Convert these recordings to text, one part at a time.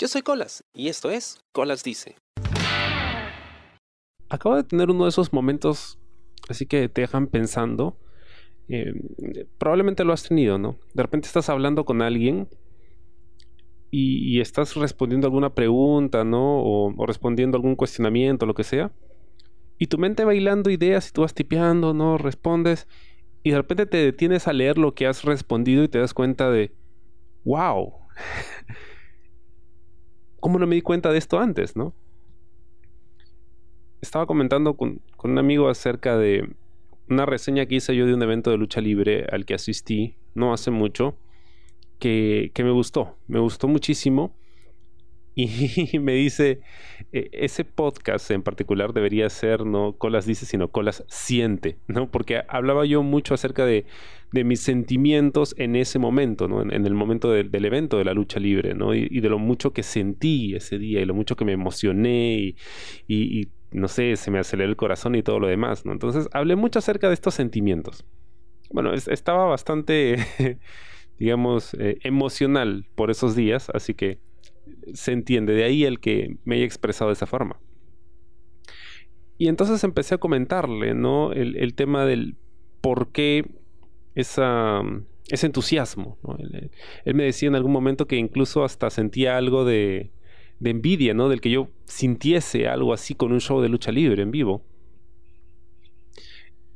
Yo soy Colas y esto es Colas Dice. Acabo de tener uno de esos momentos así que te dejan pensando. Eh, probablemente lo has tenido, ¿no? De repente estás hablando con alguien y, estás respondiendo alguna pregunta, ¿no? O, o, respondiendo algún cuestionamiento, lo que sea. Y tu mente bailando ideas y tú vas tipeando, ¿no? Respondes. Y de repente te detienes a leer lo que has respondido y te das cuenta de, wow, ¿cómo no me di cuenta de esto antes, no? Estaba comentando con, un amigo acerca de una reseña que hice yo de un evento de lucha libre al que asistí no hace mucho, que, que me gustó, me gustó muchísimo y me dice, e, ese podcast en particular debería ser no Colas dice, sino Colas siente, ¿no? Porque hablaba yo mucho acerca de, mis sentimientos en ese momento, ¿no? En, el momento del evento de la lucha libre, ¿no? Y, de lo mucho que sentí ese día y lo mucho que me emocioné y, no sé, se me aceleró el corazón y todo lo demás, ¿no? Entonces hablé mucho acerca de estos sentimientos. Bueno, estaba bastante, digamos, eh, emocional por esos días, así que se entiende, de ahí el que me haya expresado de esa forma. Y entonces empecé a comentarle, ¿no? El, tema del por qué esa, ese entusiasmo. Él, me decía en algún momento que incluso hasta sentía algo de, de envidia, ¿no? Del que yo sintiese algo así con un show de lucha libre en vivo.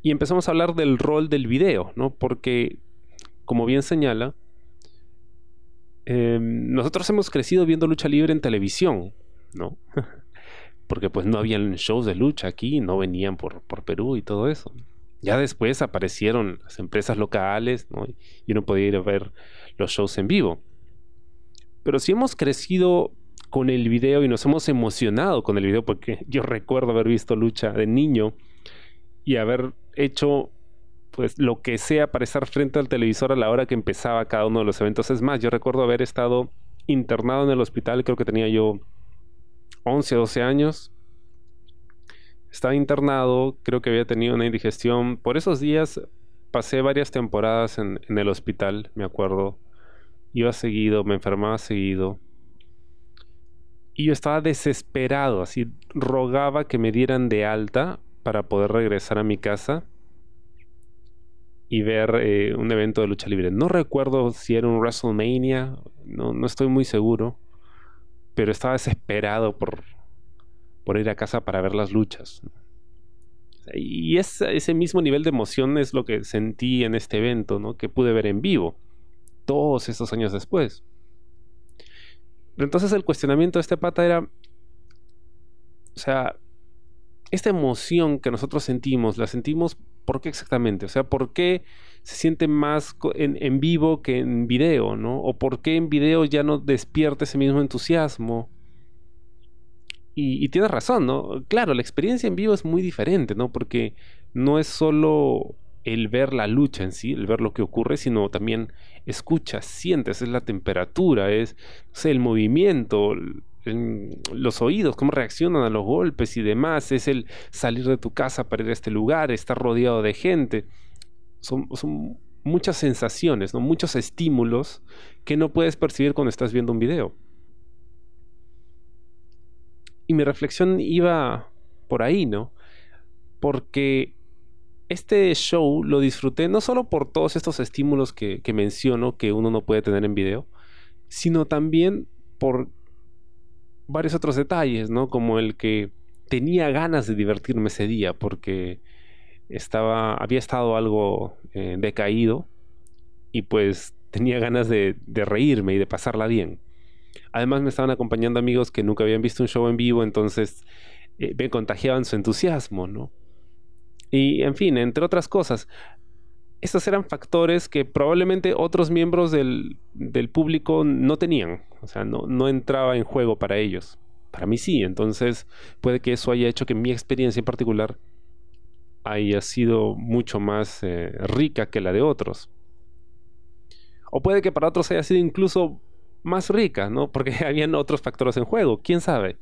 Y empezamos a hablar del rol del video, ¿no? Porque, como bien señala, Em, nosotros hemos crecido viendo lucha libre en televisión, ¿no? Porque pues no habían shows de lucha aquí, no venían por, por Perú y todo eso. Ya después aparecieron las empresas locales, ¿no? Y uno podía ir a ver los shows en vivo. Pero si hemos crecido con el video y nos hemos emocionado con el video, porque yo recuerdo haber visto lucha de niño y haber hecho pues lo que sea para estar frente al televisor a la hora que empezaba cada uno de los eventos. Es más, yo recuerdo haber estado internado en el hospital, creo que tenía yo 11, 12 años. Estaba internado, creo que había tenido una indigestión. Por esos días pasé varias temporadas en, el hospital, me acuerdo. Iba seguido, me enfermaba seguido. Y yo estaba desesperado, así rogaba que me dieran de alta para poder regresar a mi casa y ver eh, un evento de lucha libre. No recuerdo si era un WrestleMania, no, no estoy muy seguro, pero estaba desesperado por, por ir a casa para ver las luchas. Y ese mismo nivel de emoción es lo que sentí en este evento, ¿no? que pude ver en vivo, todos esos años después. entonces el cuestionamiento de este pata era, o sea, esta emoción que nosotros sentimos, la sentimos ¿Por qué exactamente? O sea, ¿por qué se siente más en, vivo que en video, ¿no? O por qué en video ya no despierta ese mismo entusiasmo. Y, tienes razón, ¿no? Claro, la experiencia en vivo es muy diferente, ¿no? Porque no es solo el ver la lucha en sí, el ver lo que ocurre, sino también escuchas, sientes, es la temperatura, es el movimiento, los oídos, cómo reaccionan a los golpes y demás, es el salir de tu casa para ir a este lugar, estar rodeado de gente. Son, muchas sensaciones, ¿no? muchos estímulos que no puedes percibir cuando estás viendo un video. Y mi reflexión iba por ahí, ¿no? Porque este show lo disfruté no solo por todos estos estímulos que, que menciono que uno no puede tener en video, sino también por varios otros detalles, ¿no? Como el que tenía ganas de divertirme ese día porque estaba, había estado algo eh, decaído y pues tenía ganas de, reírme y de pasarla bien. Además me estaban acompañando amigos que nunca habían visto un show en vivo, entonces eh, me contagiaban su entusiasmo, ¿no? Y en fin, entre otras cosas, estos eran factores que probablemente otros miembros del, público no tenían. O sea, no, no, entraba en juego para ellos. Para mí sí. Entonces puede que eso haya hecho que mi experiencia en particular haya sido mucho más eh, rica que la de otros. O puede que para otros haya sido incluso más rica, ¿no? Porque habían otros factores en juego. ¿Quién sabe?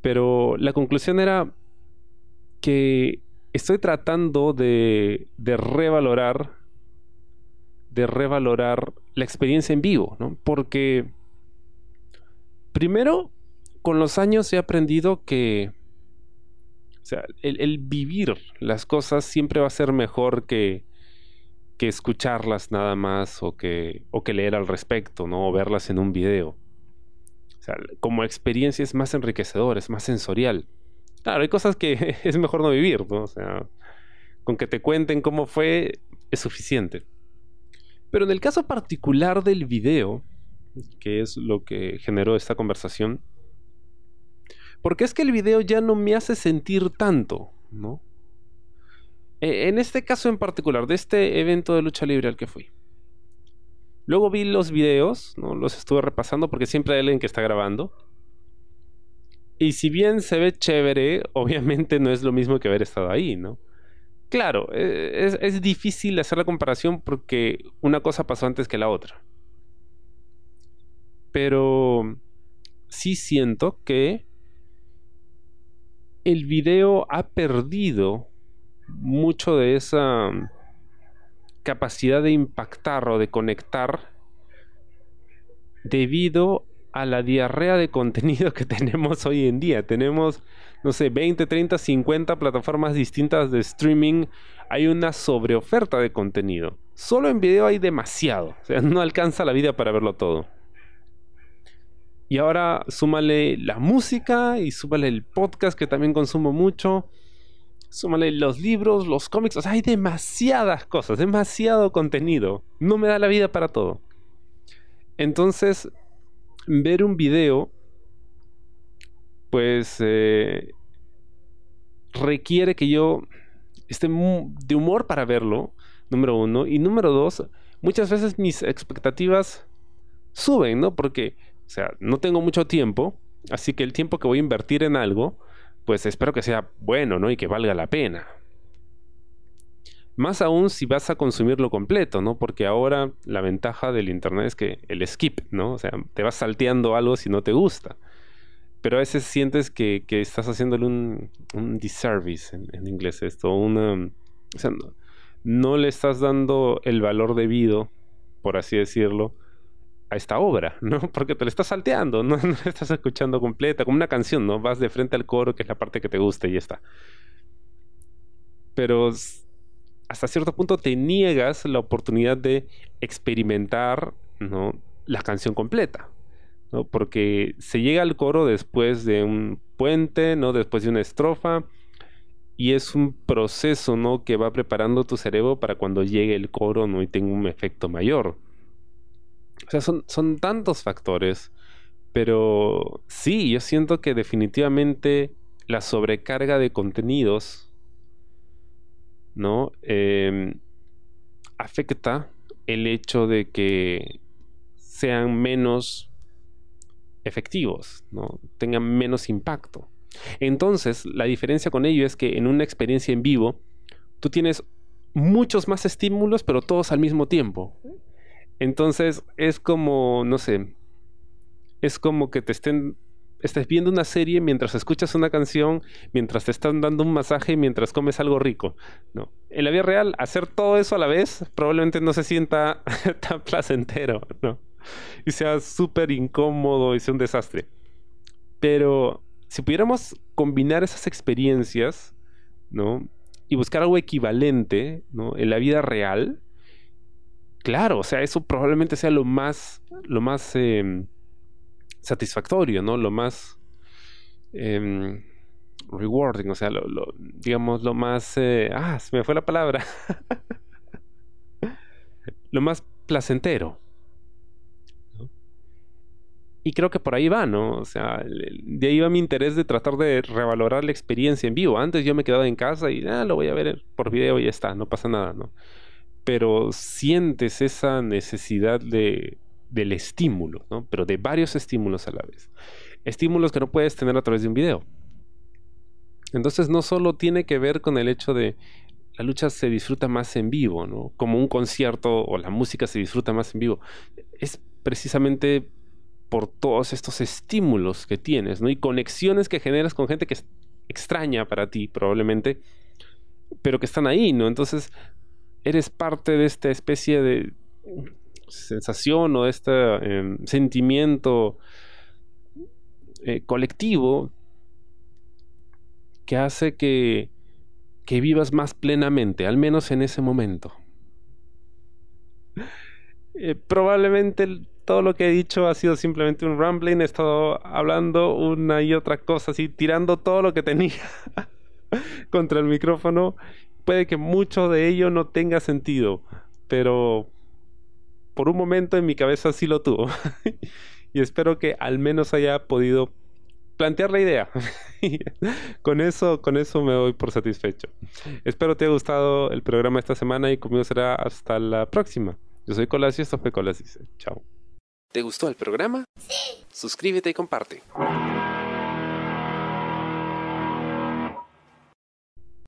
Pero la conclusión era que estoy tratando de, de revalorar de revalorar la experiencia en vivo, ¿no? Porque Primero, con los años he aprendido que o sea, el, vivir las cosas siempre va a ser mejor que, que escucharlas nada más o que, o que leer al respecto, ¿no? O verlas en un video. O sea, como experiencia es más enriquecedor, es más sensorial. Claro, hay cosas que es mejor no vivir, ¿no? O sea, con que te cuenten cómo fue es suficiente. Pero en el caso particular del video, que es lo que generó esta conversación, porque es que el video ya no me hace sentir tanto, ¿no? E, en este caso en particular, de este evento de lucha libre al que fui. Luego vi los videos, ¿no? Los estuve repasando porque siempre hay alguien que está grabando. Y si bien se ve chévere, obviamente no es lo mismo que haber estado ahí, ¿no? Claro, e, es, es difícil hacer la comparación porque una cosa pasó antes que la otra. Pero sí siento que el video ha perdido mucho de esa capacidad de impactar o de conectar debido a la diarrea de contenido que tenemos hoy en día. Tenemos, no sé, 20, 30, 50 plataformas distintas de streaming. Hay una sobreoferta de contenido. Solo en video hay demasiado. O sea, no alcanza la vida para verlo todo. Y ahora súmale la música y súmale el podcast que también consumo mucho. Súmale los libros, los cómics. O sea, hay demasiadas cosas, demasiado contenido. No me da la vida para todo. Entonces, ver un video, pues, eh, requiere que yo esté de humor para verlo, número uno. Y número dos, muchas veces mis expectativas suben, ¿no? Porque o sea, no tengo mucho tiempo, así que el tiempo que voy a invertir en algo, pues espero que sea bueno, ¿no? Y que valga la pena. Más aún si vas a consumirlo completo, ¿no? Porque ahora la ventaja del internet es que el skip, ¿no? O sea, te vas salteando algo si no te gusta. Pero a veces sientes que, estás haciéndole un, un disservice en, inglés esto, una... O sea, no le estás dando el valor debido, por así decirlo, a esta obra, ¿no? Porque te la estás salteando, ¿no? la estás escuchando completa, como una canción, ¿no? Vas de frente al coro, que es la parte que te gusta y ya está. Pero hasta cierto punto te niegas la oportunidad de experimentar, ¿no? La canción completa, ¿no? Porque se llega al coro después de un puente, ¿no? Después de una estrofa. Y es un proceso, ¿no? Que va preparando tu cerebro para cuando llegue el coro, ¿no? Y tenga un efecto mayor. O sea, son, son tantos factores. Pero sí, yo siento que definitivamente la sobrecarga de contenidos, ¿no? Em, afecta el hecho de que sean menos efectivos, ¿no? Tengan menos impacto. Entonces, la diferencia con ello es que en una experiencia en vivo, tú tienes muchos más estímulos, pero todos al mismo tiempo. Entonces es como, no sé, es como que te estén, estés viendo una serie mientras escuchas una canción, mientras te están dando un masaje, mientras comes algo rico. No. En la vida real, hacer todo eso a la vez probablemente no se sienta tan placentero, ¿no? Y sea súper incómodo y sea un desastre. Pero si pudiéramos combinar esas experiencias, ¿no? Y buscar algo equivalente, ¿no? En la vida real, Claro, o sea, eso probablemente sea lo más, lo más em, satisfactorio, ¿no? Lo más em, rewarding, o sea, lo, digamos, lo más... Eh, ah, se me fue la palabra. lo más placentero. Y creo que por ahí va, ¿no? O sea, de ahí va mi interés de tratar de revalorar la experiencia en vivo. Antes yo me quedaba en casa y, ah, lo voy a ver por video y ya está, no pasa nada, ¿no? Pero sientes esa necesidad de, del estímulo, ¿no? Pero de varios estímulos a la vez. Estímulos que no puedes tener a través de un video. Entonces no solo tiene que ver con el hecho de la lucha se disfruta más en vivo, ¿no? Como un concierto o la música se disfruta más en vivo. Es precisamente por todos estos estímulos que tienes, ¿no? Y conexiones que generas con gente que es extraña para ti, probablemente, pero que están ahí, ¿no? Entonces eres parte de esta especie de sensación o de este em, sentimiento eh, colectivo que hace que, que vivas más plenamente, al menos en ese momento. Eh, probablemente todo lo que he dicho ha sido simplemente un rambling, he estado hablando una y otra cosa, así tirando todo lo que tenía contra el micrófono. Puede que mucho de ello no tenga sentido, pero por un momento en mi cabeza sí lo tuvo. y espero que al menos haya podido plantear la idea. con eso, con eso me doy por satisfecho. Espero te haya gustado el programa esta semana y conmigo será hasta la próxima. Yo soy Colas y esto fue Colas dice. Chao. ¿Te gustó el programa? Sí. Suscríbete y comparte.